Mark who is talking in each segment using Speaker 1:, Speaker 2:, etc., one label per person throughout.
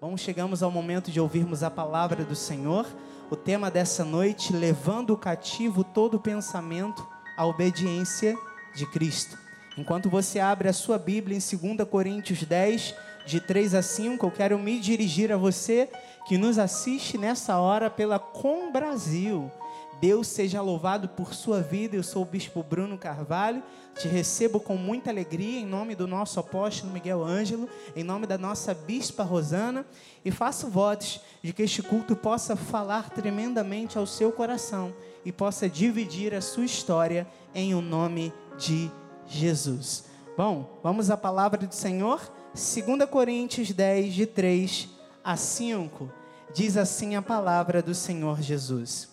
Speaker 1: Bom, chegamos ao momento de ouvirmos a palavra do Senhor. O tema dessa noite, levando cativo todo pensamento à obediência de Cristo. Enquanto você abre a sua Bíblia em 2 Coríntios 10, de 3 a 5, eu quero me dirigir a você que nos assiste nessa hora pela Com Brasil. Deus seja louvado por sua vida. Eu sou o bispo Bruno Carvalho. Te recebo com muita alegria em nome do nosso apóstolo Miguel Ângelo, em nome da nossa bispa Rosana, e faço votos de que este culto possa falar tremendamente ao seu coração e possa dividir a sua história em o um nome de Jesus. Bom, vamos à palavra do Senhor, 2 Coríntios 10, de 3 a 5. Diz assim a palavra do Senhor Jesus.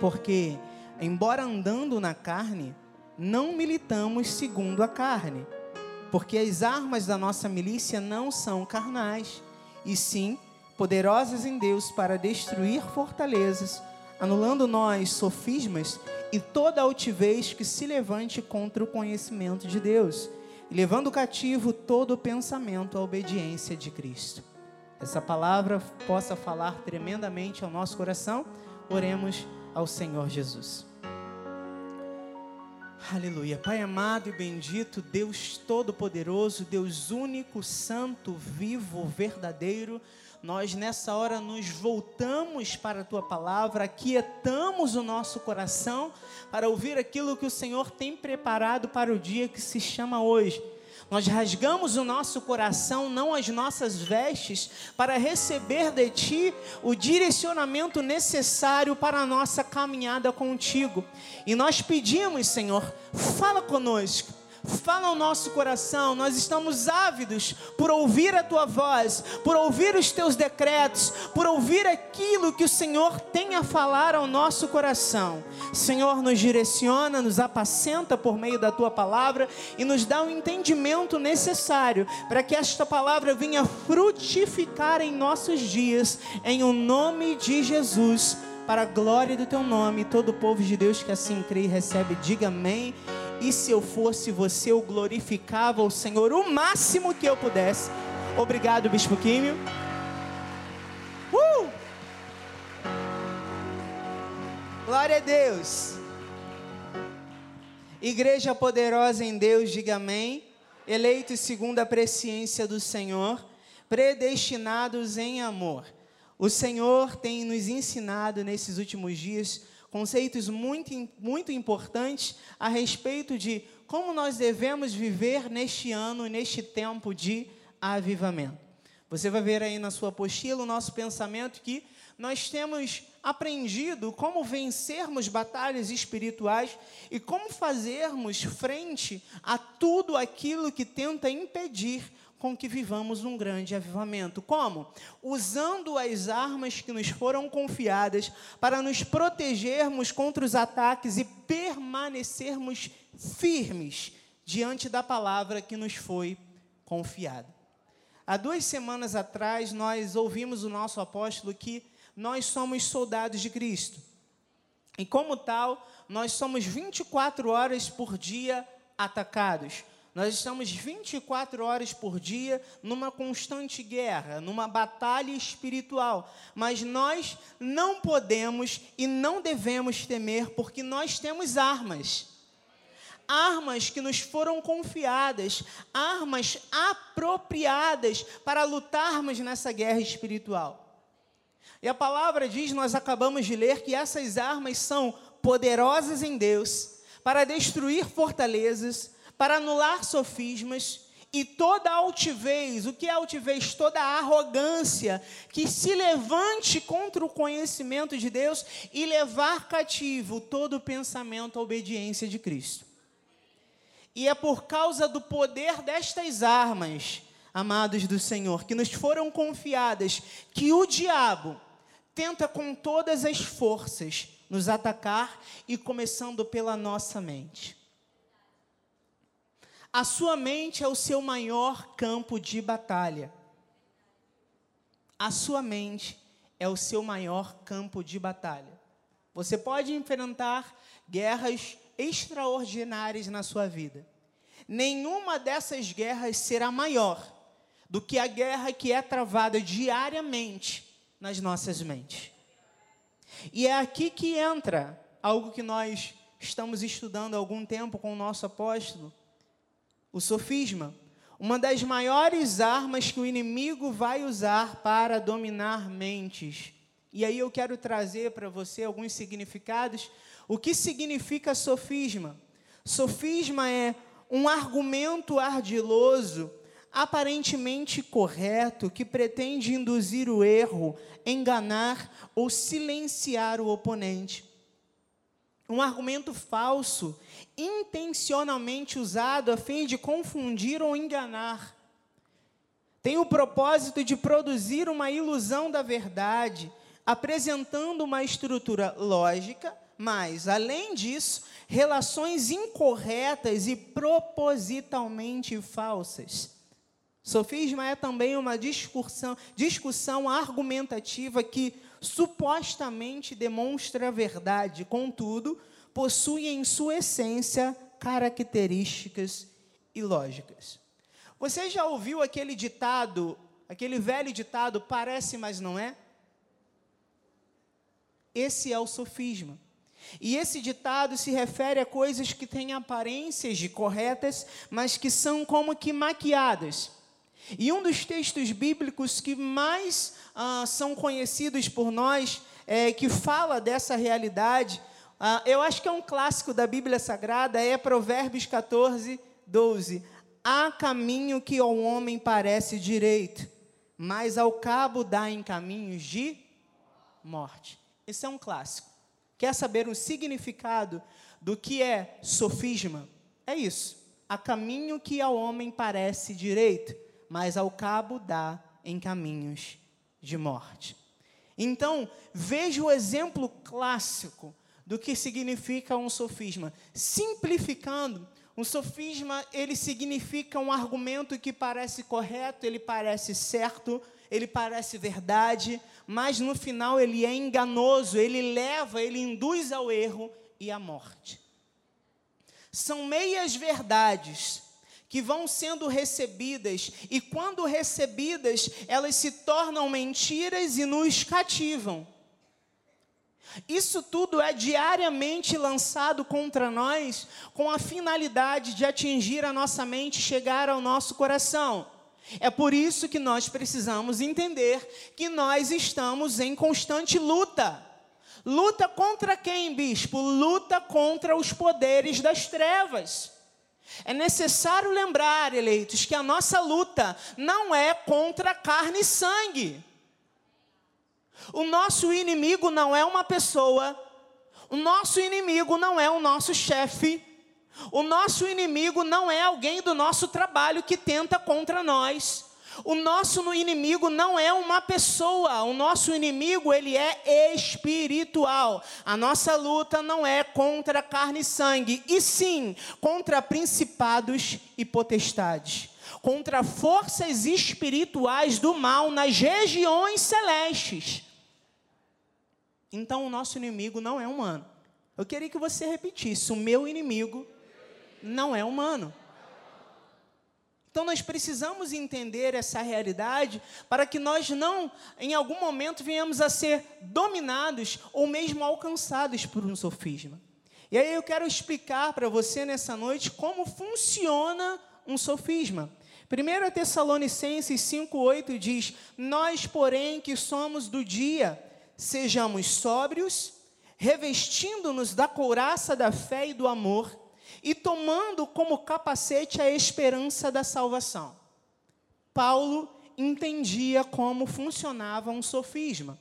Speaker 1: Porque, embora andando na carne, não militamos segundo a carne. Porque as armas da nossa milícia não são carnais, e sim poderosas em Deus para destruir fortalezas, anulando nós sofismas e toda altivez que se levante contra o conhecimento de Deus, e levando cativo todo o pensamento à obediência de Cristo. Essa palavra possa falar tremendamente ao nosso coração. Oremos ao Senhor Jesus. Aleluia. Pai amado e bendito, Deus Todo-Poderoso, Deus único, santo, vivo, verdadeiro, nós nessa hora nos voltamos para a tua palavra, aquietamos o nosso coração para ouvir aquilo que o Senhor tem preparado para o dia que se chama hoje. Nós rasgamos o nosso coração, não as nossas vestes, para receber de Ti o direcionamento necessário para a nossa caminhada contigo. E nós pedimos, Senhor, fala conosco Fala ao nosso coração, nós estamos ávidos por ouvir a tua voz, por ouvir os teus decretos, por ouvir aquilo que o Senhor tem a falar ao nosso coração. Senhor, nos direciona, nos apacenta por meio da tua palavra e nos dá o entendimento necessário para que esta palavra venha frutificar em nossos dias, em o nome de Jesus, para a glória do teu nome. Todo o povo de Deus que assim crê e recebe, diga amém e se eu fosse você, eu glorificava o Senhor o máximo que eu pudesse. Obrigado, Bispo Químio. Uh! Glória a Deus. Igreja poderosa em Deus, diga amém. Eleitos segundo a presciência do Senhor, predestinados em amor. O Senhor tem nos ensinado nesses últimos dias conceitos muito, muito importantes a respeito de como nós devemos viver neste ano, neste tempo de avivamento. Você vai ver aí na sua apostila o nosso pensamento que nós temos aprendido como vencermos batalhas espirituais e como fazermos frente a tudo aquilo que tenta impedir com que vivamos um grande avivamento. Como? Usando as armas que nos foram confiadas para nos protegermos contra os ataques e permanecermos firmes diante da palavra que nos foi confiada. Há duas semanas atrás, nós ouvimos o nosso apóstolo que nós somos soldados de Cristo. E como tal, nós somos 24 horas por dia atacados. Nós estamos 24 horas por dia numa constante guerra, numa batalha espiritual. Mas nós não podemos e não devemos temer, porque nós temos armas. Armas que nos foram confiadas, armas apropriadas para lutarmos nessa guerra espiritual. E a palavra diz, nós acabamos de ler, que essas armas são poderosas em Deus para destruir fortalezas, para anular sofismas e toda altivez, o que é altivez? Toda arrogância que se levante contra o conhecimento de Deus e levar cativo todo o pensamento à obediência de Cristo. E é por causa do poder destas armas, amados do Senhor, que nos foram confiadas, que o diabo tenta com todas as forças nos atacar e começando pela nossa mente. A sua mente é o seu maior campo de batalha. A sua mente é o seu maior campo de batalha. Você pode enfrentar guerras extraordinárias na sua vida. Nenhuma dessas guerras será maior do que a guerra que é travada diariamente nas nossas mentes. E é aqui que entra algo que nós estamos estudando há algum tempo com o nosso apóstolo, o sofisma. Uma das maiores armas que o inimigo vai usar para dominar mentes. E aí eu quero trazer para você alguns significados. O que significa sofisma? Sofisma é um argumento ardiloso, aparentemente correto, que pretende induzir o erro, enganar ou silenciar o oponente. Um argumento falso, intencionalmente usado a fim de confundir ou enganar. Tem o propósito de produzir uma ilusão da verdade, apresentando uma estrutura lógica, mas, além disso, relações incorretas e propositalmente falsas. Sofisma é também uma discussão, discussão argumentativa que supostamente demonstra a verdade, contudo, possui em sua essência características ilógicas. Você já ouviu aquele ditado, aquele velho ditado, parece, mas não é? Esse é o sofisma. E esse ditado se refere a coisas que têm aparências de corretas, mas que são como que maquiadas. E um dos textos bíblicos que mais ah, são conhecidos por nós, é, que fala dessa realidade, ah, eu acho que é um clássico da Bíblia Sagrada, é Provérbios 14, 12. Há caminho que ao homem parece direito, mas ao cabo dá em caminhos de morte. Esse é um clássico. Quer saber o significado do que é sofisma? É isso. Há caminho que ao homem parece direito, mas ao cabo dá em caminhos de morte. Então, veja o exemplo clássico do que significa um sofisma. Simplificando, um sofisma, ele significa um argumento que parece correto, ele parece certo, ele parece verdade, mas no final ele é enganoso, ele leva, ele induz ao erro e à morte. São meias verdades que vão sendo recebidas, e quando recebidas, elas se tornam mentiras e nos cativam. Isso tudo é diariamente lançado contra nós com a finalidade de atingir a nossa mente, chegar ao nosso coração. É por isso que nós precisamos entender que nós estamos em constante luta. Luta contra quem, bispo? Luta contra os poderes das trevas. É necessário lembrar, eleitos, que a nossa luta não é contra carne e sangue. O nosso inimigo não é uma pessoa, o nosso inimigo não é o nosso chefe, o nosso inimigo não é alguém do nosso trabalho que tenta contra nós. O nosso inimigo não é uma pessoa, o nosso inimigo ele é espiritual. A nossa luta não é contra carne e sangue, e sim contra principados e potestades, contra forças espirituais do mal nas regiões celestes. Então o nosso inimigo não é humano. Eu queria que você repetisse: o meu inimigo não é humano. Então nós precisamos entender essa realidade para que nós não, em algum momento, venhamos a ser dominados ou mesmo alcançados por um sofisma. E aí eu quero explicar para você nessa noite como funciona um sofisma. 1 Tessalonicenses 5,8 diz: Nós, porém, que somos do dia, sejamos sóbrios, revestindo-nos da couraça da fé e do amor e tomando como capacete a esperança da salvação. Paulo entendia como funcionava um sofisma.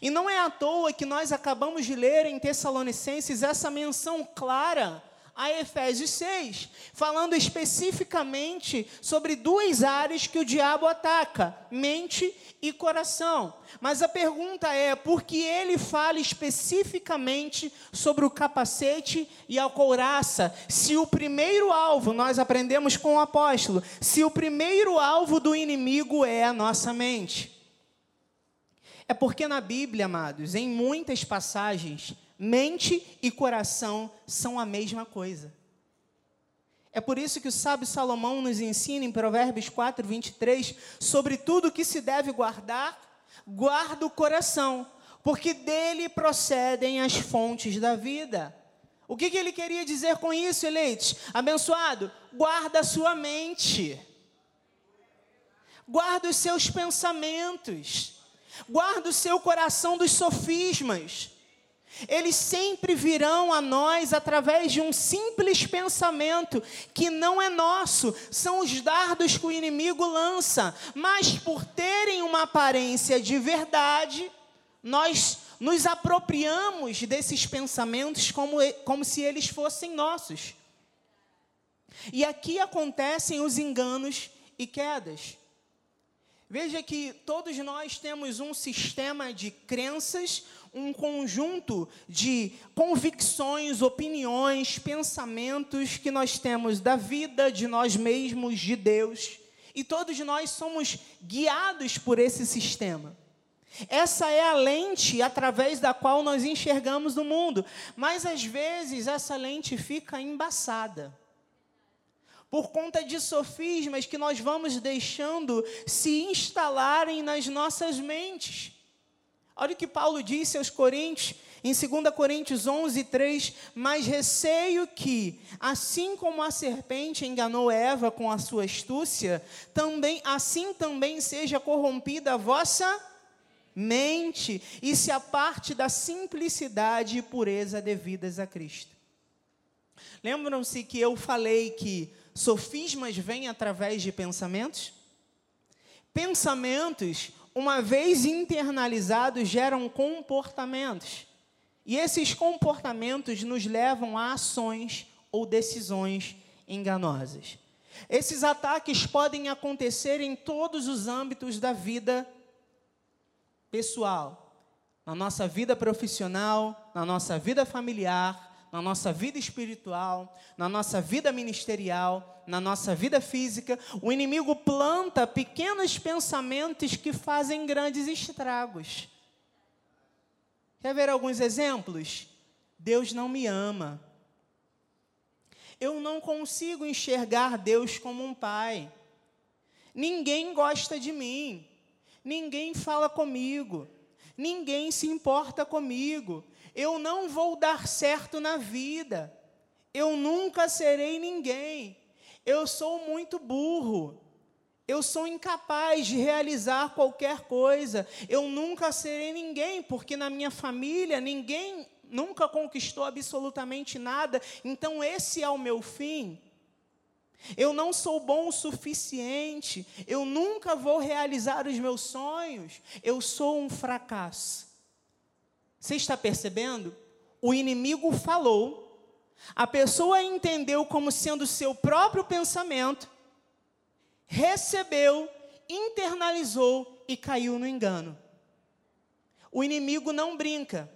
Speaker 1: E não é à toa que nós acabamos de ler em Tessalonicenses essa menção clara a Efésios 6, falando especificamente sobre duas áreas que o diabo ataca: mente e coração. Mas a pergunta é: por que ele fala especificamente sobre o capacete e a couraça? Se o primeiro alvo, nós aprendemos com o apóstolo, se o primeiro alvo do inimigo é a nossa mente. É porque na Bíblia, amados, em muitas passagens, mente e coração são a mesma coisa. É por isso que o sábio Salomão nos ensina em Provérbios 4, 23, sobre tudo que se deve guardar, guarda o coração, porque dele procedem as fontes da vida. O que, que ele queria dizer com isso, eleitos? Abençoado, guarda a sua mente, guarda os seus pensamentos, guarda o seu coração dos sofismas. Eles sempre virão a nós através de um simples pensamento que não é nosso, são os dardos que o inimigo lança, mas por terem uma aparência de verdade, nós nos apropriamos desses pensamentos como, como se eles fossem nossos. E aqui acontecem os enganos e quedas. Veja que todos nós temos um sistema de crenças, um conjunto de convicções, opiniões, pensamentos que nós temos da vida, de nós mesmos, de Deus. E todos nós somos guiados por esse sistema. Essa é a lente através da qual nós enxergamos o mundo. Mas às vezes essa lente fica embaçada. Por conta de sofismas que nós vamos deixando se instalarem nas nossas mentes. Olha o que Paulo disse aos Coríntios, em 2 Coríntios 11, 3: Mas receio que, assim como a serpente enganou Eva com a sua astúcia, também, assim também seja corrompida a vossa mente e se aparte da simplicidade e pureza devidas a Cristo. Lembram-se que eu falei que sofismas vêm através de pensamentos? Pensamentos, uma vez internalizados, geram comportamentos. E esses comportamentos nos levam a ações ou decisões enganosas. Esses ataques podem acontecer em todos os âmbitos da vida pessoal, na nossa vida profissional, na nossa vida familiar, na nossa vida espiritual, na nossa vida ministerial, na nossa vida física, o inimigo planta pequenos pensamentos que fazem grandes estragos. Quer ver alguns exemplos? Deus não me ama. Eu não consigo enxergar Deus como um pai. Ninguém gosta de mim. Ninguém fala comigo, ninguém se importa comigo, eu não vou dar certo na vida, eu nunca serei ninguém, eu sou muito burro, eu sou incapaz de realizar qualquer coisa, eu nunca serei ninguém, porque na minha família ninguém nunca conquistou absolutamente nada, então esse é o meu fim. Eu não sou bom o suficiente. Eu nunca vou realizar os meus sonhos. Eu sou um fracasso. Você está percebendo? O inimigo falou, a pessoa entendeu como sendo seu próprio pensamento, recebeu, internalizou e caiu no engano. O inimigo não brinca.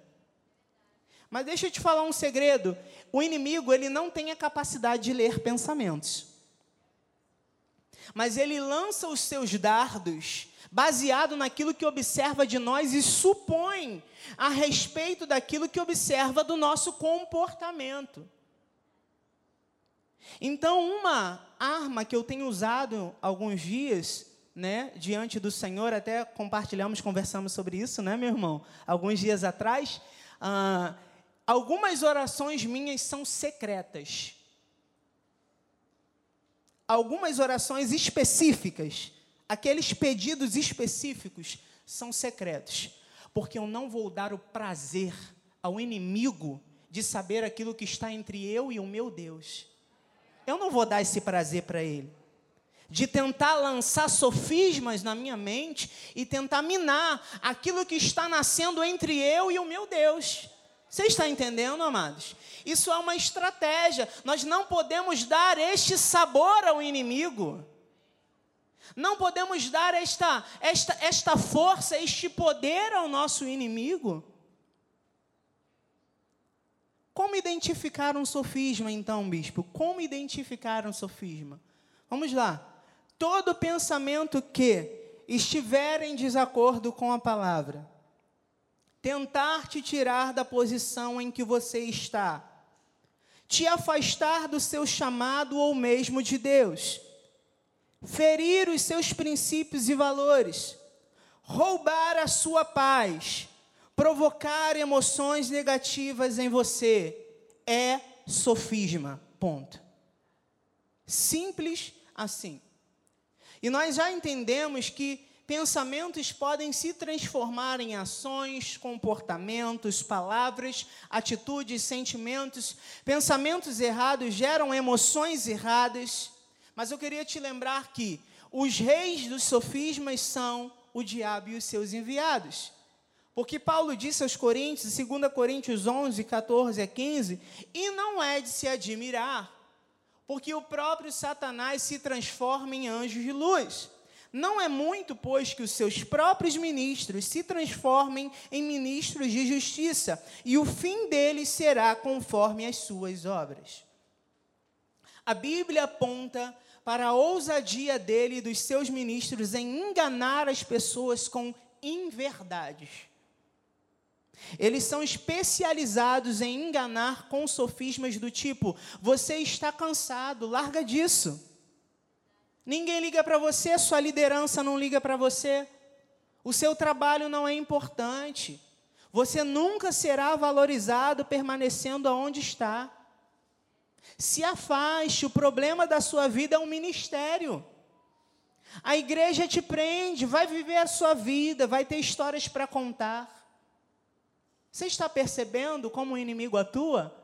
Speaker 1: Mas deixa eu te falar um segredo. O inimigo, ele não tem a capacidade de ler pensamentos mas ele lança os seus dardos baseado naquilo que observa de nós e supõe a respeito daquilo que observa do nosso comportamento. Então, uma arma que eu tenho usado alguns dias, né, diante do Senhor, até compartilhamos, conversamos sobre isso, né, meu irmão, alguns dias atrás. Ah, algumas orações minhas são secretas algumas orações específicas, aqueles pedidos específicos, são secretos, porque eu não vou dar o prazer ao inimigo de saber aquilo que está entre eu e o meu Deus. Eu não vou dar esse prazer para ele. De tentar lançar sofismas na minha mente e tentar minar aquilo que está nascendo entre eu e o meu Deus. Você está entendendo, amados? Isso é uma estratégia. Nós não podemos dar este sabor ao inimigo. Não podemos dar esta, esta, esta força, este poder ao nosso inimigo. Como identificar um sofisma, então, bispo? Como identificar um sofisma? Vamos lá. Todo pensamento que estiver em desacordo com a palavra tentar te tirar da posição em que você está, te afastar do seu chamado ou mesmo de Deus, ferir os seus princípios e valores, roubar a sua paz, provocar emoções negativas em você, é sofisma. Ponto. Simples assim. E nós já entendemos que pensamentos podem se transformar em ações, comportamentos, palavras, atitudes, sentimentos. Pensamentos errados geram emoções erradas. Mas eu queria te lembrar que os reis dos sofismas são o diabo e os seus enviados. Porque Paulo disse aos Coríntios, 2 Coríntios 11, 14 a 15, e não é de se admirar, porque o próprio Satanás se transforma em anjo de luz. Não é muito, pois, que os seus próprios ministros se transformem em ministros de justiça, e o fim deles será conforme as suas obras. A Bíblia aponta para a ousadia dele e dos seus ministros em enganar as pessoas com inverdades. Eles são especializados em enganar com sofismas do tipo: você está cansado, larga disso. Ninguém liga para você, sua liderança não liga para você. O seu trabalho não é importante. Você nunca será valorizado permanecendo aonde está. Se afaste, o problema da sua vida é um ministério. A igreja te prende, vai viver a sua vida, vai ter histórias para contar. Você está percebendo como o inimigo atua?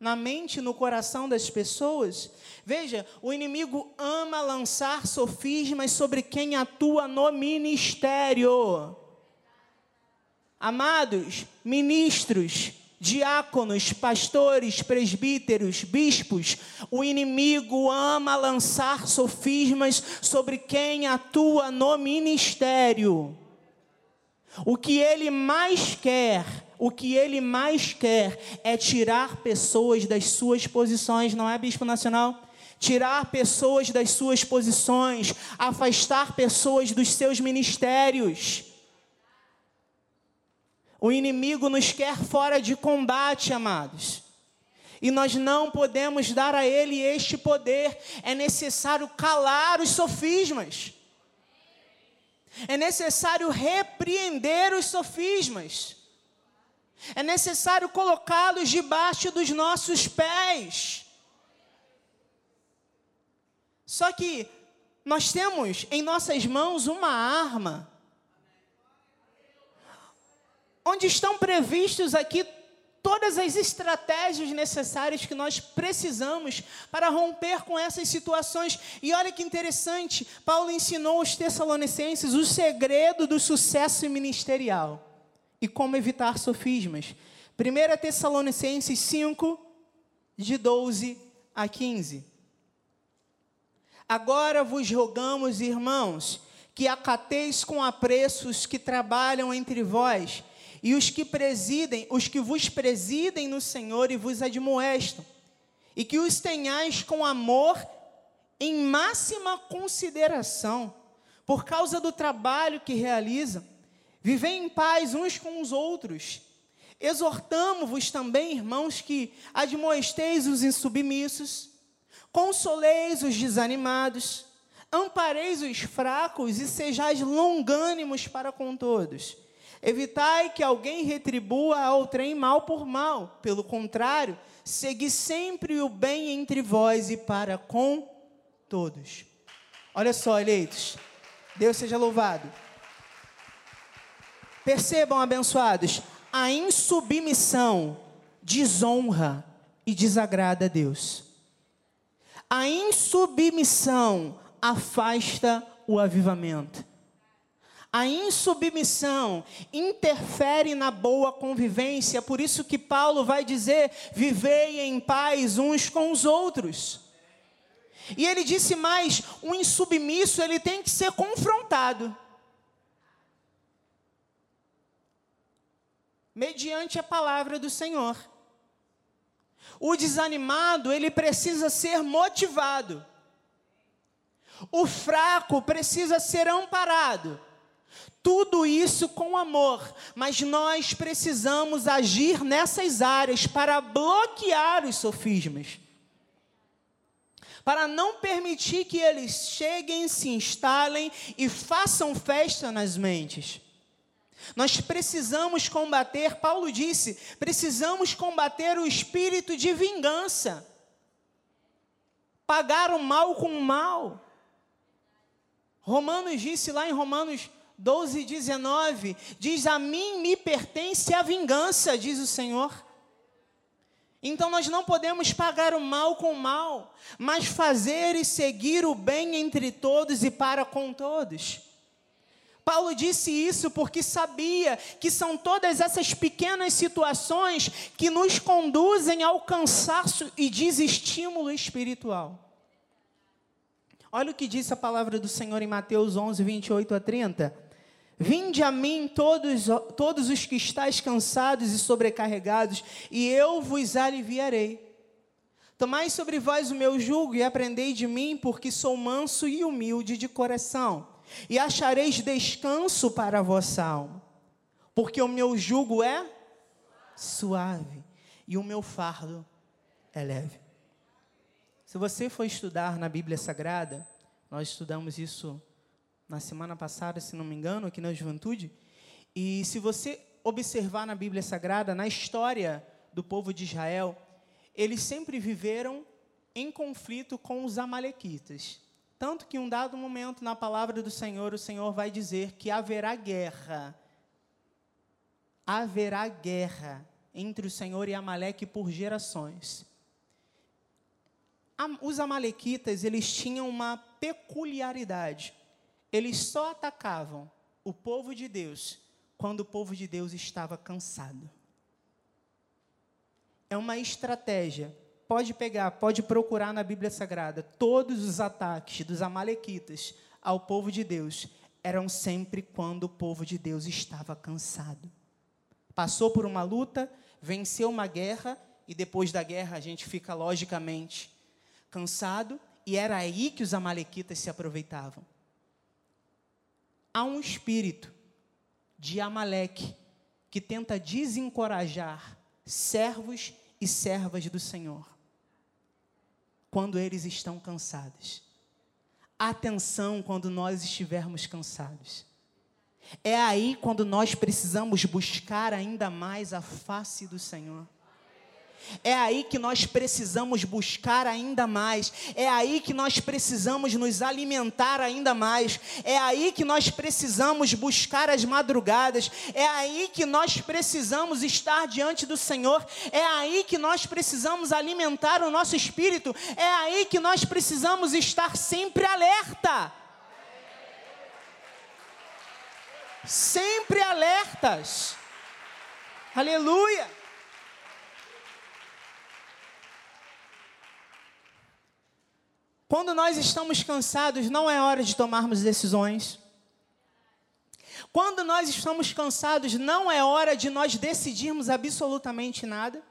Speaker 1: Na mente, no coração das pessoas? Veja, o inimigo ama lançar sofismas sobre quem atua no ministério. Amados, ministros, diáconos, pastores, presbíteros, bispos, o inimigo ama lançar sofismas sobre quem atua no ministério. O que ele mais quer, o que ele mais quer é tirar pessoas das suas posições, não é, Bispo Nacional? Tirar pessoas das suas posições, afastar pessoas dos seus ministérios. O inimigo nos quer fora de combate, amados. E nós não podemos dar a ele este poder. É necessário calar os sofismas. É necessário repreender os sofismas. É necessário colocá-los debaixo dos nossos pés. Só que nós temos em nossas mãos uma arma, onde estão previstos aqui todas as estratégias necessárias que nós precisamos para romper com essas situações. E olha que interessante, Paulo ensinou aos Tessalonicenses o segredo do sucesso ministerial e como evitar sofismas. 1 Tessalonicenses 5, de 12 a 15. Agora vos rogamos, irmãos, que acateis com apreço os que trabalham entre vós e os que presidem, os que vos presidem no Senhor e vos admoestam, e que os tenhais com amor em máxima consideração, por causa do trabalho que realizam. Vivei em paz uns com os outros. Exortamo-vos também, irmãos, que admoesteis os insubmissos, consoleis os desanimados, ampareis os fracos e sejais longânimos para com todos. Evitai que alguém retribua ao trem mal por mal. Pelo contrário, segui sempre o bem entre vós e para com todos. Olha só, eleitos. Deus seja louvado. Percebam, abençoados, a insubmissão desonra e desagrada a Deus. A insubmissão afasta o avivamento. A insubmissão interfere na boa convivência, por isso que Paulo vai dizer: vivei em paz uns com os outros. E ele disse mais: o insubmisso ele tem que ser confrontado. Mediante a palavra do Senhor. O desanimado, ele precisa ser motivado. O fraco precisa ser amparado. Tudo isso com amor, mas nós precisamos agir nessas áreas para bloquear os sofismas. Para não permitir que eles cheguem, se instalem e façam festa nas mentes. Nós precisamos combater, Paulo disse, precisamos combater o espírito de vingança. Pagar o mal com o mal. Romanos disse lá em Romanos 12, 19, diz: A mim me pertence a vingança, diz o Senhor. Então nós não podemos pagar o mal com o mal, mas fazer e seguir o bem entre todos e para com todos. Paulo disse isso porque sabia que são todas essas pequenas situações que nos conduzem ao cansaço e desestímulo espiritual. Olha o que diz a palavra do Senhor em Mateus 11, 28 a 30. Vinde a mim todos, todos os que estáis cansados e sobrecarregados, e eu vos aliviarei. Tomai sobre vós o meu jugo e aprendei de mim, porque sou manso e humilde de coração e achareis descanso para a vossa alma, porque o meu jugo é suave e o meu fardo é leve. Se você for estudar na Bíblia Sagrada, nós estudamos isso na semana passada, se não me engano, aqui na juventude, e se você observar na Bíblia Sagrada, na história do povo de Israel, eles sempre viveram em conflito com os amalequitas. Tanto que, em um dado momento, na palavra do Senhor, o Senhor vai dizer que haverá guerra. Haverá guerra entre o Senhor e Amaleque por gerações. Os amalequitas, eles tinham uma peculiaridade. Eles só atacavam o povo de Deus quando o povo de Deus estava cansado. É uma estratégia pode pegar, pode procurar na Bíblia Sagrada, todos os ataques dos Amalequitas ao povo de Deus eram sempre quando o povo de Deus estava cansado. Passou por uma luta, venceu uma guerra, e depois da guerra a gente fica logicamente cansado, e era aí que os Amalequitas se aproveitavam. Há um espírito de Amaleque que tenta desencorajar servos e servas do Senhor quando eles estão cansados. Atenção quando nós estivermos cansados. É aí quando nós precisamos buscar ainda mais a face do Senhor. É aí que nós precisamos buscar ainda mais. É aí que nós precisamos nos alimentar ainda mais. É aí que nós precisamos buscar as madrugadas. É aí que nós precisamos estar diante do Senhor. É aí que nós precisamos alimentar o nosso espírito. É aí que nós precisamos estar sempre alerta. Sempre alertas. Aleluia. Quando nós estamos cansados, não é hora de tomarmos decisões. Quando nós estamos cansados, não é hora de nós decidirmos absolutamente nada.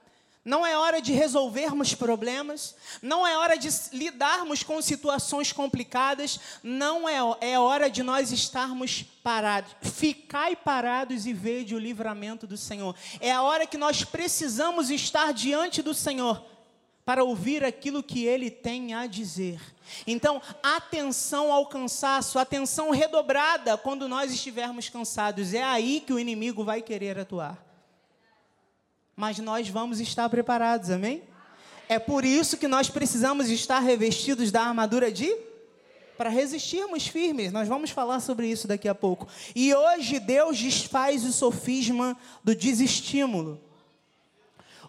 Speaker 1: Não é hora de resolvermos problemas, não é hora de lidarmos com situações complicadas, não é, é hora de nós estarmos parados. Ficai parados e vede o livramento do Senhor. É a hora que nós precisamos estar diante do Senhor para ouvir aquilo que ele tem a dizer. Então, atenção ao cansaço, atenção redobrada quando nós estivermos cansados. É aí que o inimigo vai querer atuar. Mas nós vamos estar preparados, amém? É por isso que nós precisamos estar revestidos da armadura de para resistirmos firmes. Nós vamos falar sobre isso daqui a pouco. E hoje Deus desfaz o sofisma do desestímulo.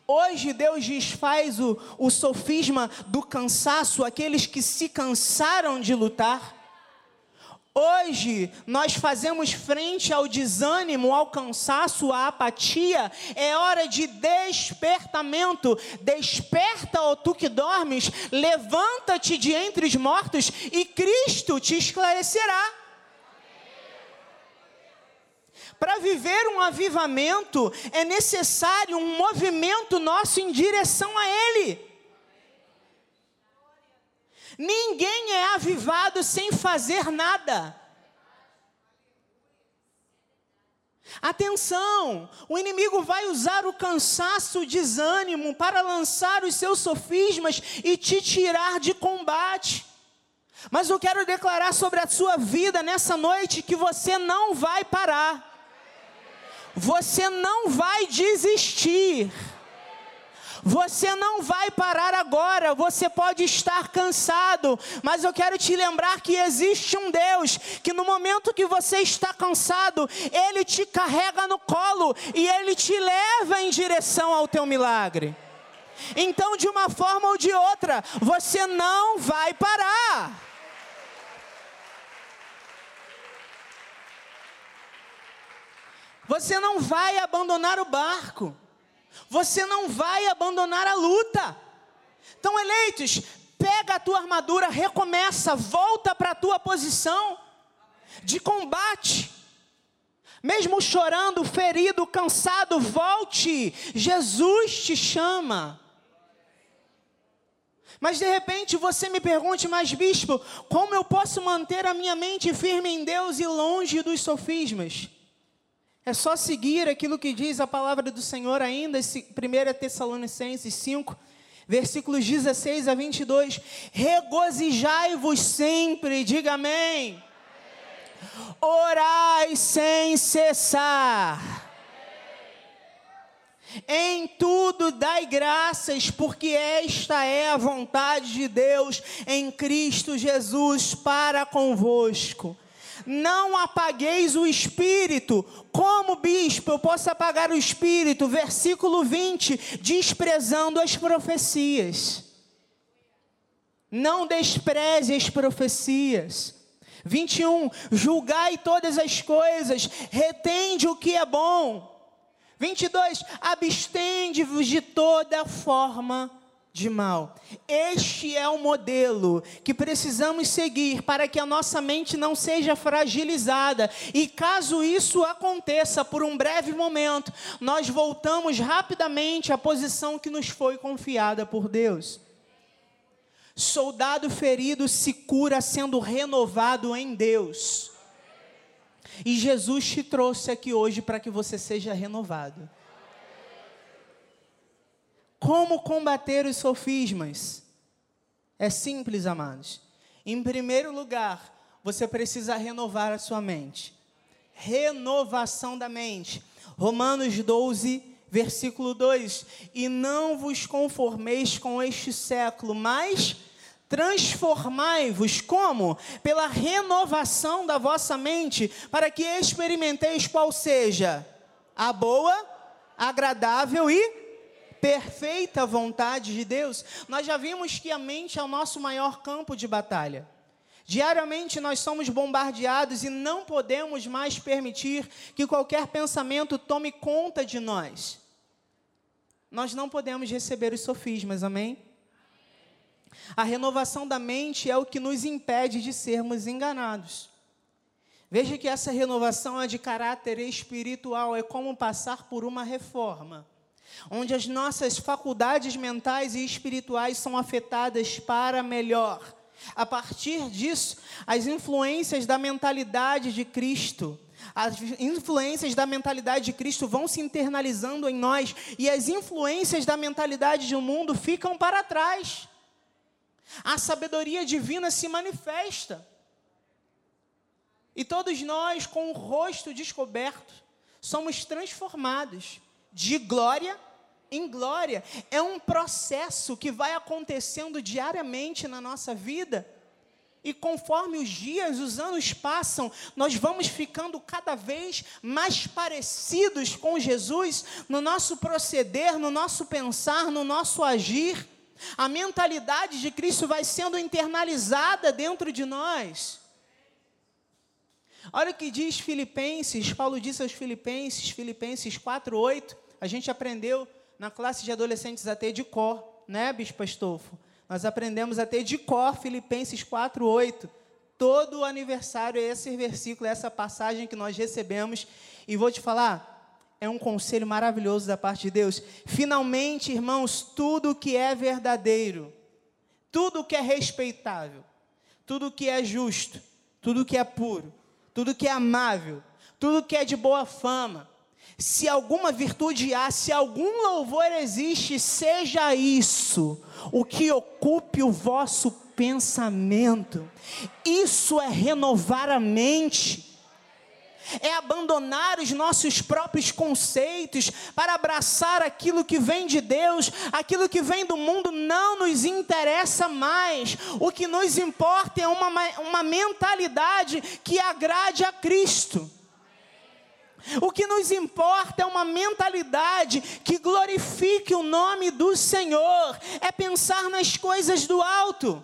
Speaker 1: Hoje Deus desfaz o, o sofisma do cansaço, aqueles que se cansaram de lutar. Hoje nós fazemos frente ao desânimo, ao cansaço, à apatia. É hora de despertamento. Desperta, ó tu que dormes, levanta-te de entre os mortos e Cristo te esclarecerá. Para viver um avivamento, é necessário um movimento nosso em direção a Ele. Ninguém é avivado sem fazer nada. Atenção! O inimigo vai usar o cansaço, o desânimo para lançar os seus sofismas e te tirar de combate. Mas eu quero declarar sobre a sua vida nessa noite que você não vai parar. Você não vai desistir. Você não vai parar agora, você pode estar cansado, mas eu quero te lembrar que existe um Deus que no momento que você está cansado, ele te carrega no colo e ele te leva em direção ao teu milagre. Então, de uma forma ou de outra, você não vai parar. Você não vai abandonar o barco. Você não vai abandonar a luta. Então, eleitos, pega a tua armadura, recomeça, volta para a tua posição de combate. Mesmo chorando, ferido, cansado, volte. Jesus te chama. Mas de repente você me pergunte, mas bispo, como eu posso manter a minha mente firme em Deus e longe dos sofismas? É só seguir aquilo que diz a palavra do Senhor ainda, 1 Tessalonicenses 5, versículos 16 a 22. Regozijai-vos sempre, diga amém. Orai sem cessar. Em tudo dai graças, porque esta é a vontade de Deus em Cristo Jesus para convosco não apagueis o espírito. Como bispo eu posso apagar o espírito? Versículo 20: desprezando as profecias. Não despreze as profecias. 21, julgai todas as coisas, retende o que é bom. 22, abstende-vos de toda forma de mal. Este é o modelo que precisamos seguir para que a nossa mente não seja fragilizada. E caso isso aconteça por um breve momento, nós voltamos rapidamente à posição que nos foi confiada por Deus. Soldado ferido se cura sendo renovado em Deus. E Jesus te trouxe aqui hoje para que você seja renovado. Como combater os sofismas? É simples, amados. Em primeiro lugar, você precisa renovar a sua mente. Renovação da mente. Romanos 12, versículo 2: E não vos conformeis com este século, mas transformai-vos como? Pela renovação da vossa mente, para que experimenteis qual seja a boa, agradável e perfeita vontade de Deus, nós já vimos que a mente é o nosso maior campo de batalha. Diariamente nós somos bombardeados e não podemos mais permitir que qualquer pensamento tome conta de nós. Nós não podemos receber os sofismas, amém? A renovação da mente é o que nos impede de sermos enganados. Veja que essa renovação é de caráter espiritual, é como passar por uma reforma onde as nossas faculdades mentais e espirituais são afetadas para melhor. A partir disso, as influências da mentalidade de Cristo, as influências da mentalidade de Cristo vão se internalizando em nós e as influências da mentalidade do mundo ficam para trás. A sabedoria divina se manifesta. E todos nós, com o rosto descoberto, somos transformados de glória em glória. É um processo que vai acontecendo diariamente na nossa vida. E conforme os dias, os anos passam, nós vamos ficando cada vez mais parecidos com Jesus no nosso proceder, no nosso pensar, no nosso agir. A mentalidade de Cristo vai sendo internalizada dentro de nós. Olha o que diz Filipenses, Paulo disse aos Filipenses, Filipenses 4:8. A gente aprendeu na classe de adolescentes a ter de cor, né, Bispo Astolfo? Nós aprendemos a ter de cor Filipenses 4:8. Todo o aniversário é esse versículo, é essa passagem que nós recebemos. E vou te falar, é um conselho maravilhoso da parte de Deus. Finalmente, irmãos, tudo que é verdadeiro, tudo que é respeitável, tudo que é justo, tudo que é puro, tudo que é amável, tudo que é de boa fama. Se alguma virtude há, se algum louvor existe, seja isso o que ocupe o vosso pensamento. Isso é renovar a mente é abandonar os nossos próprios conceitos para abraçar aquilo que vem de Deus, aquilo que vem do mundo não nos interessa mais. O que nos importa é uma, uma mentalidade que agrade a Cristo. O que nos importa é uma mentalidade que glorifique o nome do Senhor, é pensar nas coisas do alto.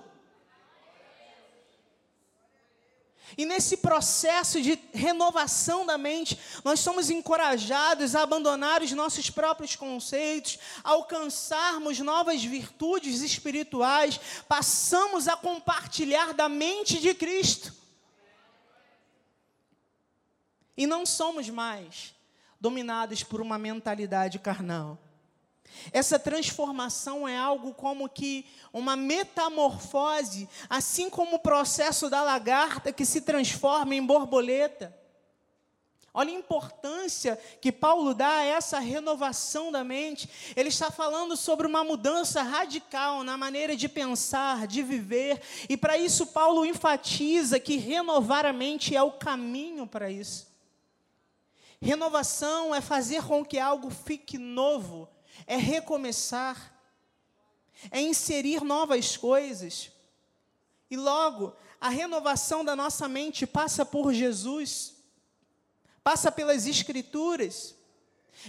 Speaker 1: E nesse processo de renovação da mente, nós somos encorajados a abandonar os nossos próprios conceitos, alcançarmos novas virtudes espirituais, passamos a compartilhar da mente de Cristo. E não somos mais dominados por uma mentalidade carnal. Essa transformação é algo como que uma metamorfose, assim como o processo da lagarta que se transforma em borboleta. Olha a importância que Paulo dá a essa renovação da mente. Ele está falando sobre uma mudança radical na maneira de pensar, de viver, e para isso Paulo enfatiza que renovar a mente é o caminho para isso. Renovação é fazer com que algo fique novo é recomeçar, é inserir novas coisas. E logo, a renovação da nossa mente passa por Jesus, passa pelas Escrituras.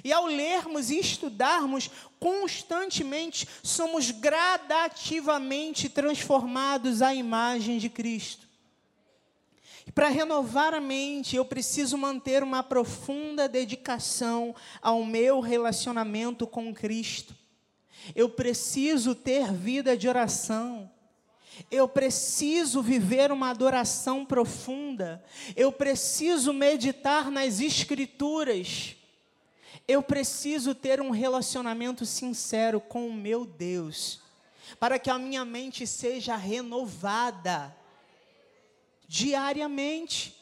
Speaker 1: E ao lermos e estudarmos constantemente, somos gradativamente transformados à imagem de Cristo. Para renovar a mente, eu preciso manter uma profunda dedicação ao meu relacionamento com Cristo. Eu preciso ter vida de oração. Eu preciso viver uma adoração profunda. Eu preciso meditar nas Escrituras. Eu preciso ter um relacionamento sincero com o meu Deus, para que a minha mente seja renovada diariamente.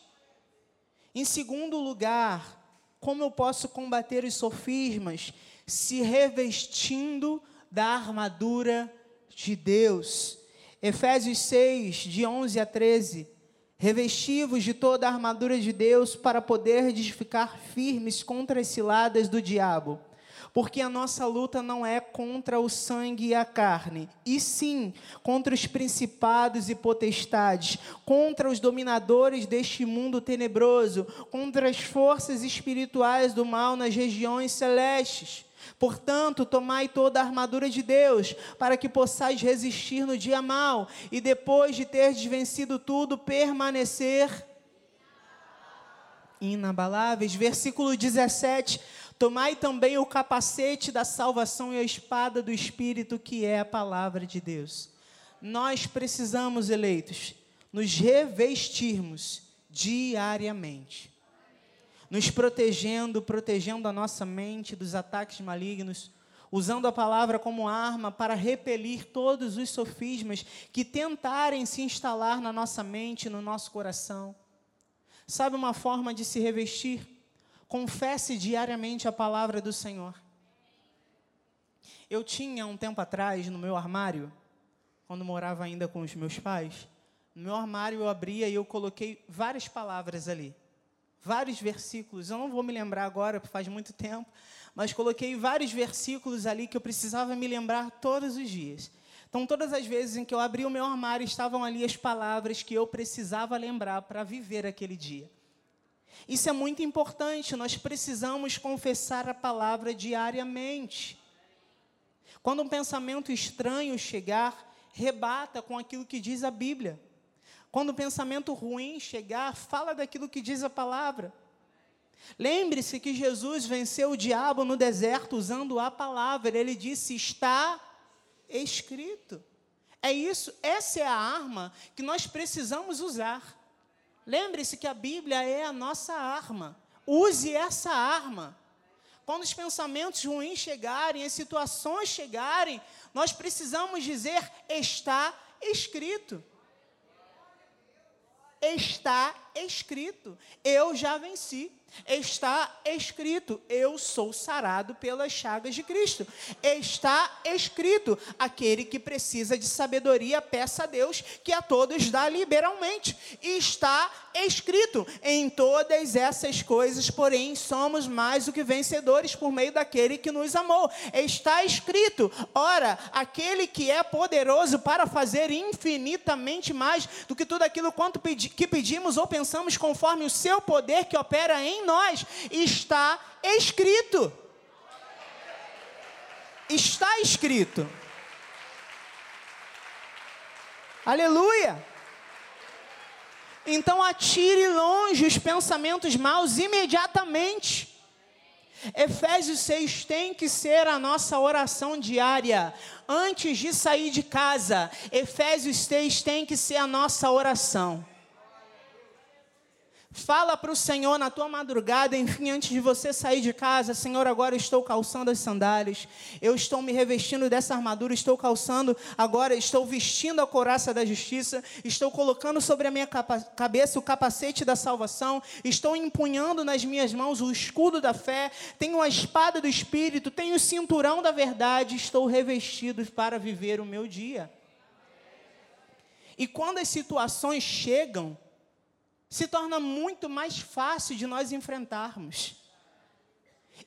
Speaker 1: Em segundo lugar, como eu posso combater os sofismas? Se revestindo da armadura de Deus. Efésios 6, de 11 a 13. Revestivos de toda a armadura de Deus para poder ficar firmes contra as ciladas do diabo porque a nossa luta não é contra o sangue e a carne, e sim contra os principados e potestades, contra os dominadores deste mundo tenebroso, contra as forças espirituais do mal nas regiões celestes. Portanto, tomai toda a armadura de Deus, para que possais resistir no dia mal, e depois de ter vencido tudo, permanecer inabaláveis. Versículo 17 Tomai também o capacete da salvação e a espada do Espírito, que é a palavra de Deus. Nós precisamos, eleitos, nos revestirmos diariamente, nos protegendo, protegendo a nossa mente dos ataques malignos, usando a palavra como arma para repelir todos os sofismas que tentarem se instalar na nossa mente, no nosso coração. Sabe uma forma de se revestir? Confesse diariamente a palavra do Senhor. Eu tinha um tempo atrás no meu armário, quando morava ainda com os meus pais, no meu armário eu abria e eu coloquei várias palavras ali, vários versículos. Eu não vou me lembrar agora, faz muito tempo, mas coloquei vários versículos ali que eu precisava me lembrar todos os dias. Então, todas as vezes em que eu abri o meu armário, estavam ali as palavras que eu precisava lembrar para viver aquele dia. Isso é muito importante, nós precisamos confessar a palavra diariamente. Quando um pensamento estranho chegar, rebata com aquilo que diz a Bíblia. Quando um pensamento ruim chegar, fala daquilo que diz a palavra. Lembre-se que Jesus venceu o diabo no deserto usando a palavra. Ele disse: Está escrito. É isso, essa é a arma que nós precisamos usar. Lembre-se que a Bíblia é a nossa arma. Use essa arma. Quando os pensamentos ruins chegarem, as situações chegarem, nós precisamos dizer: está escrito. Está escrito: eu já venci. Está escrito: Eu sou sarado pelas chagas de Cristo. Está escrito: Aquele que precisa de sabedoria, peça a Deus, que a todos dá liberalmente. Está escrito: Em todas essas coisas, porém, somos mais do que vencedores por meio daquele que nos amou. Está escrito: Ora, aquele que é poderoso para fazer infinitamente mais do que tudo aquilo quanto pedi que pedimos ou pensamos, conforme o seu poder que opera em em nós está escrito. Está escrito. Aleluia. Então atire longe os pensamentos maus imediatamente. Efésios 6 tem que ser a nossa oração diária. Antes de sair de casa, Efésios 6 tem que ser a nossa oração. Fala para o Senhor na tua madrugada, enfim, antes de você sair de casa, Senhor, agora estou calçando as sandálias, eu estou me revestindo dessa armadura, estou calçando, agora estou vestindo a coraça da justiça, estou colocando sobre a minha cabeça o capacete da salvação, estou empunhando nas minhas mãos o escudo da fé, tenho a espada do Espírito, tenho o cinturão da verdade, estou revestido para viver o meu dia. E quando as situações chegam, se torna muito mais fácil de nós enfrentarmos.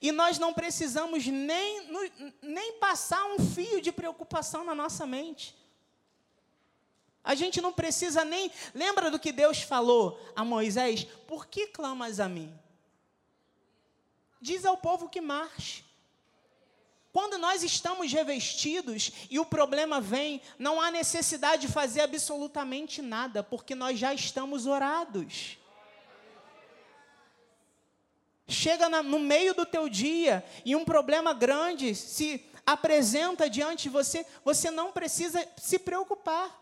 Speaker 1: E nós não precisamos nem, nem passar um fio de preocupação na nossa mente. A gente não precisa nem. Lembra do que Deus falou a Moisés? Por que clamas a mim? Diz ao povo que marche. Quando nós estamos revestidos e o problema vem, não há necessidade de fazer absolutamente nada, porque nós já estamos orados. Chega na, no meio do teu dia e um problema grande se apresenta diante de você, você não precisa se preocupar,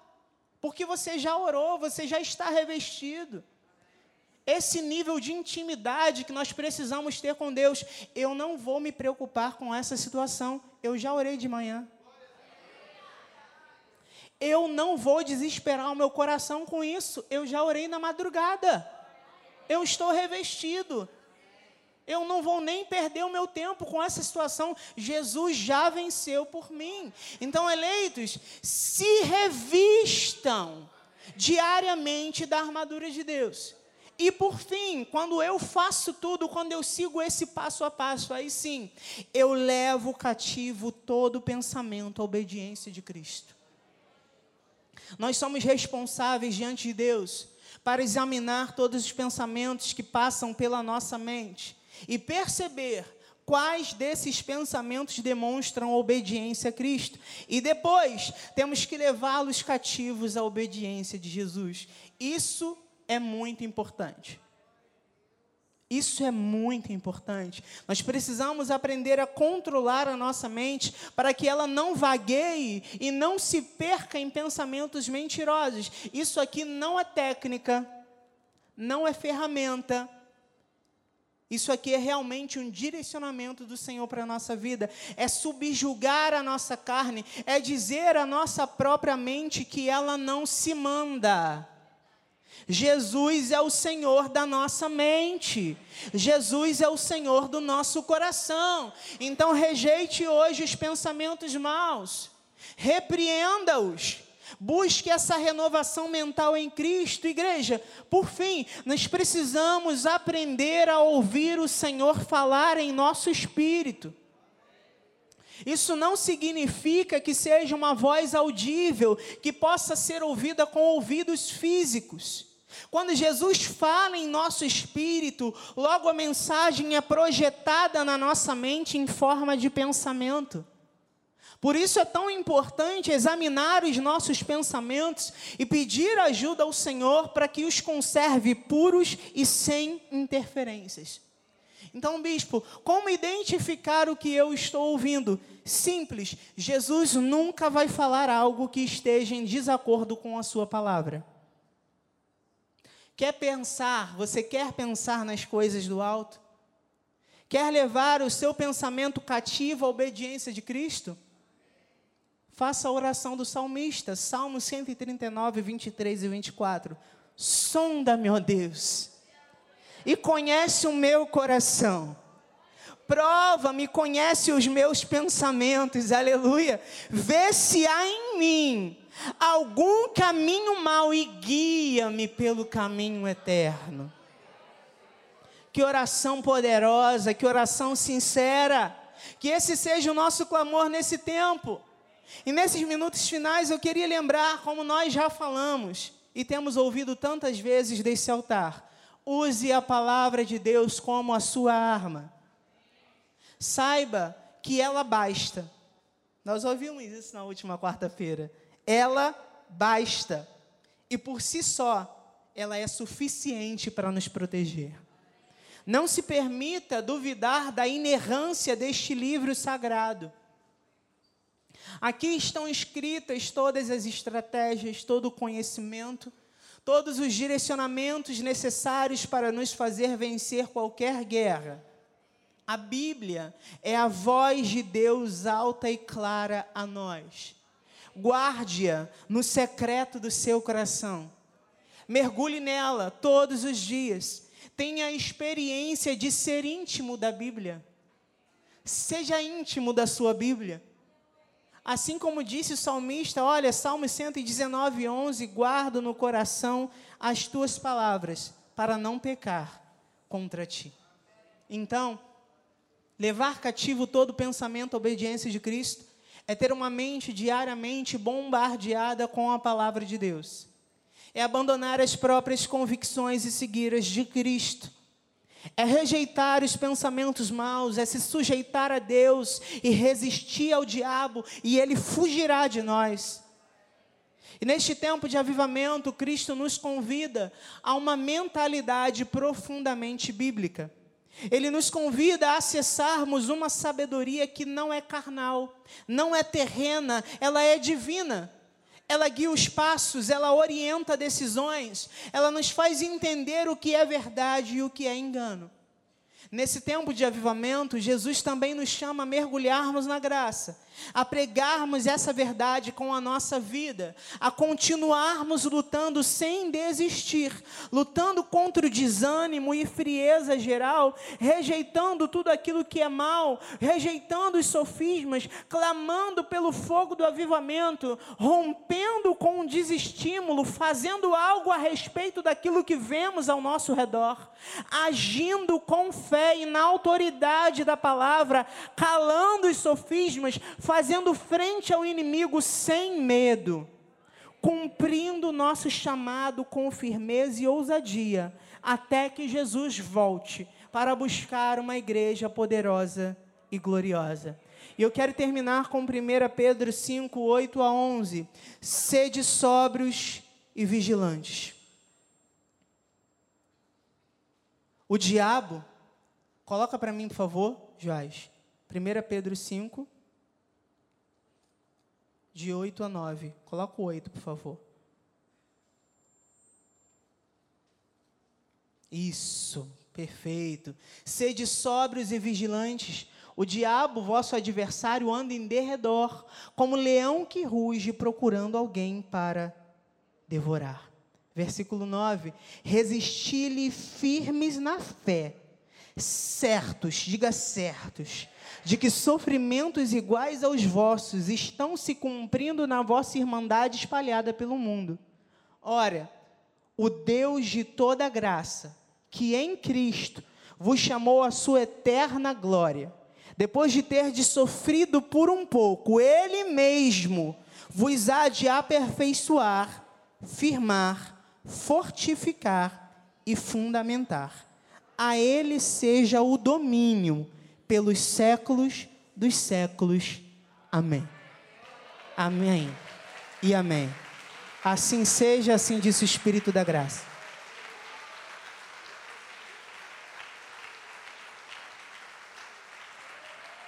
Speaker 1: porque você já orou, você já está revestido esse nível de intimidade que nós precisamos ter com Deus. Eu não vou me preocupar com essa situação. Eu já orei de manhã. Eu não vou desesperar o meu coração com isso. Eu já orei na madrugada. Eu estou revestido. Eu não vou nem perder o meu tempo com essa situação. Jesus já venceu por mim. Então, eleitos, se revistam diariamente da armadura de Deus. E por fim, quando eu faço tudo, quando eu sigo esse passo a passo, aí sim, eu levo cativo todo pensamento à obediência de Cristo. Nós somos responsáveis diante de Deus para examinar todos os pensamentos que passam pela nossa mente e perceber quais desses pensamentos demonstram obediência a Cristo. E depois, temos que levá-los cativos à obediência de Jesus. Isso é muito importante. Isso é muito importante. Nós precisamos aprender a controlar a nossa mente para que ela não vagueie e não se perca em pensamentos mentirosos. Isso aqui não é técnica, não é ferramenta. Isso aqui é realmente um direcionamento do Senhor para a nossa vida. É subjugar a nossa carne, é dizer à nossa própria mente que ela não se manda. Jesus é o Senhor da nossa mente. Jesus é o Senhor do nosso coração. Então rejeite hoje os pensamentos maus. Repreenda-os. Busque essa renovação mental em Cristo, igreja. Por fim, nós precisamos aprender a ouvir o Senhor falar em nosso espírito. Isso não significa que seja uma voz audível, que possa ser ouvida com ouvidos físicos. Quando Jesus fala em nosso espírito, logo a mensagem é projetada na nossa mente em forma de pensamento. Por isso é tão importante examinar os nossos pensamentos e pedir ajuda ao Senhor para que os conserve puros e sem interferências. Então, bispo, como identificar o que eu estou ouvindo? Simples, Jesus nunca vai falar algo que esteja em desacordo com a sua palavra. Quer pensar, você quer pensar nas coisas do alto? Quer levar o seu pensamento cativo à obediência de Cristo? Faça a oração do salmista, Salmo 139, 23 e 24. Sonda-me, ó Deus, e conhece o meu coração. Prova-me, conhece os meus pensamentos, aleluia. Vê se há em mim algum caminho mau e guia-me pelo caminho eterno. Que oração poderosa, que oração sincera. Que esse seja o nosso clamor nesse tempo. E nesses minutos finais eu queria lembrar, como nós já falamos e temos ouvido tantas vezes desse altar, use a palavra de Deus como a sua arma. Saiba que ela basta. Nós ouvimos isso na última quarta-feira. Ela basta. E por si só, ela é suficiente para nos proteger. Não se permita duvidar da inerrância deste livro sagrado. Aqui estão escritas todas as estratégias, todo o conhecimento, todos os direcionamentos necessários para nos fazer vencer qualquer guerra. A Bíblia é a voz de Deus alta e clara a nós. Guarde-a no secreto do seu coração. Mergulhe nela todos os dias. Tenha a experiência de ser íntimo da Bíblia. Seja íntimo da sua Bíblia. Assim como disse o salmista, olha, Salmo 119, 11: guardo no coração as tuas palavras, para não pecar contra ti. Então, levar cativo todo pensamento à obediência de Cristo é ter uma mente diariamente bombardeada com a palavra de Deus. É abandonar as próprias convicções e seguir as de Cristo é rejeitar os pensamentos maus, é se sujeitar a Deus e resistir ao diabo, e ele fugirá de nós. E neste tempo de avivamento, Cristo nos convida a uma mentalidade profundamente bíblica. Ele nos convida a acessarmos uma sabedoria que não é carnal, não é terrena, ela é divina ela guia os passos, ela orienta decisões, ela nos faz entender o que é verdade e o que é engano. Nesse tempo de avivamento, Jesus também nos chama a mergulharmos na graça a pregarmos essa verdade com a nossa vida, a continuarmos lutando sem desistir, lutando contra o desânimo e frieza geral, rejeitando tudo aquilo que é mal, rejeitando os sofismas, clamando pelo fogo do avivamento, rompendo com o desestímulo, fazendo algo a respeito daquilo que vemos ao nosso redor, agindo com fé e na autoridade da palavra, calando os sofismas, fazendo frente ao inimigo sem medo, cumprindo o nosso chamado com firmeza e ousadia, até que Jesus volte para buscar uma igreja poderosa e gloriosa. E eu quero terminar com 1 Pedro 5, 8 a 11. Sede sóbrios e vigilantes. O diabo, coloca para mim, por favor, Joás. 1 Pedro 5, de 8 a 9. Coloca o 8, por favor. Isso, perfeito. Sede sóbrios e vigilantes. O diabo, vosso adversário, anda em derredor, como leão que ruge, procurando alguém para devorar. Versículo 9: Resisti-lhe firmes na fé, certos, diga certos, de que sofrimentos iguais aos vossos estão se cumprindo na vossa irmandade espalhada pelo mundo. Ora, o Deus de toda graça, que em Cristo vos chamou à sua eterna glória, depois de ter de sofrido por um pouco, Ele mesmo vos há de aperfeiçoar, firmar, fortificar e fundamentar. A Ele seja o domínio pelos séculos dos séculos. Amém. Amém. E amém. Assim seja, assim disse o Espírito da graça.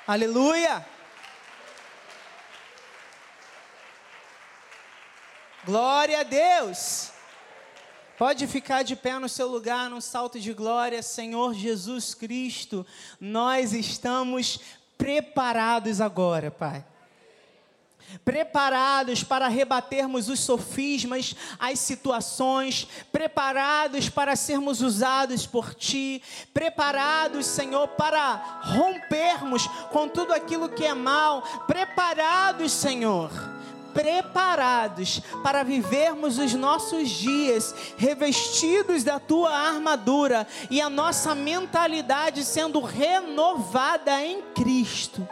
Speaker 1: Aleluia! Glória a Deus! Pode ficar de pé no seu lugar, num salto de glória, Senhor Jesus Cristo. Nós estamos preparados agora, Pai. preparados para rebatermos os sofismas, as situações, preparados para sermos usados por Ti, preparados, Senhor, para rompermos com tudo aquilo que é mal, preparados, Senhor preparados para vivermos os nossos dias revestidos da tua armadura e a nossa mentalidade sendo renovada em Cristo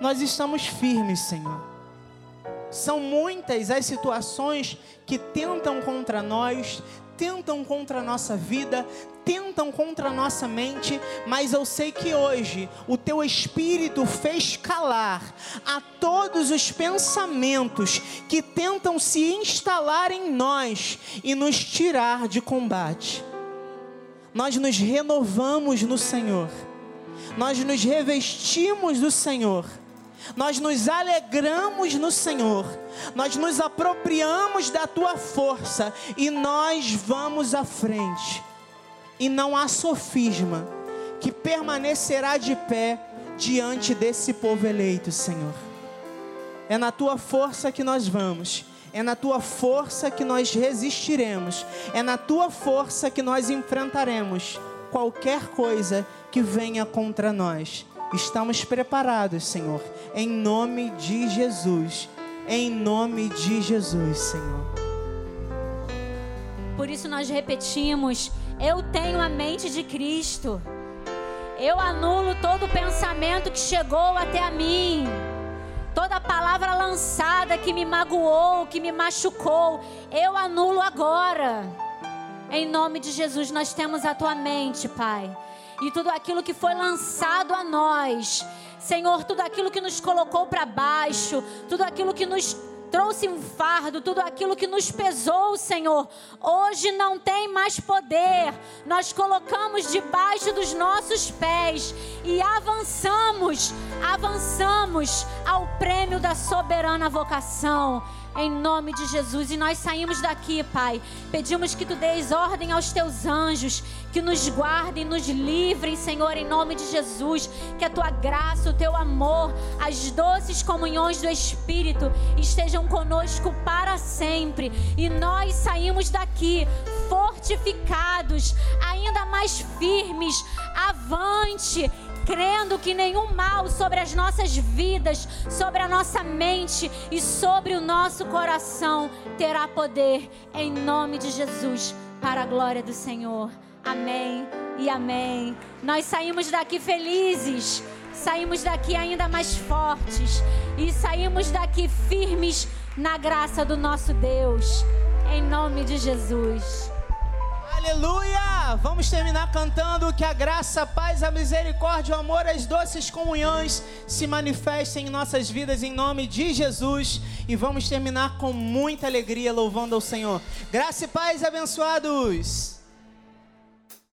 Speaker 1: nós estamos firmes, Senhor. São muitas as situações que tentam contra nós, tentam contra a nossa vida, tentam contra a nossa mente, mas eu sei que hoje o teu espírito fez calar a todos os pensamentos que tentam se instalar em nós e nos tirar de combate. Nós nos renovamos no Senhor, nós nos revestimos do Senhor nós nos alegramos no Senhor, nós nos apropriamos da tua força e nós vamos à frente. E não há sofisma que permanecerá de pé diante desse povo eleito, Senhor. É na tua força que nós vamos. É na tua força que nós resistiremos. É na tua força que nós enfrentaremos qualquer coisa que venha contra nós. Estamos preparados, Senhor, em nome de Jesus. Em nome de Jesus, Senhor.
Speaker 2: Por isso nós repetimos: eu tenho a mente de Cristo. Eu anulo todo pensamento que chegou até a mim. Toda palavra lançada que me magoou, que me machucou, eu anulo agora. Em nome de Jesus, nós temos a tua mente, Pai e tudo aquilo que foi lançado a nós. Senhor, tudo aquilo que nos colocou para baixo, tudo aquilo que nos trouxe um fardo, tudo aquilo que nos pesou, Senhor, hoje não tem mais poder. Nós colocamos debaixo dos nossos pés e avançamos, avançamos ao prêmio da soberana vocação em nome de Jesus. E nós saímos daqui, Pai. Pedimos que tu dês ordem aos teus anjos, que nos guardem, nos livrem, Senhor, em nome de Jesus. Que a tua graça, o teu amor, as doces comunhões do Espírito estejam conosco para sempre. E nós saímos daqui fortificados, ainda mais firmes, avante crendo que nenhum mal sobre as nossas vidas, sobre a nossa mente e sobre o nosso coração terá poder, em nome de Jesus, para a glória do Senhor. Amém e amém. Nós saímos daqui felizes, saímos daqui ainda mais fortes e saímos daqui firmes na graça do nosso Deus, em nome de Jesus.
Speaker 1: Aleluia! Vamos terminar cantando que a graça, a paz, a misericórdia, o amor, as doces comunhões se manifestem em nossas vidas em nome de Jesus. E vamos terminar com muita alegria louvando ao Senhor. Graça e paz abençoados!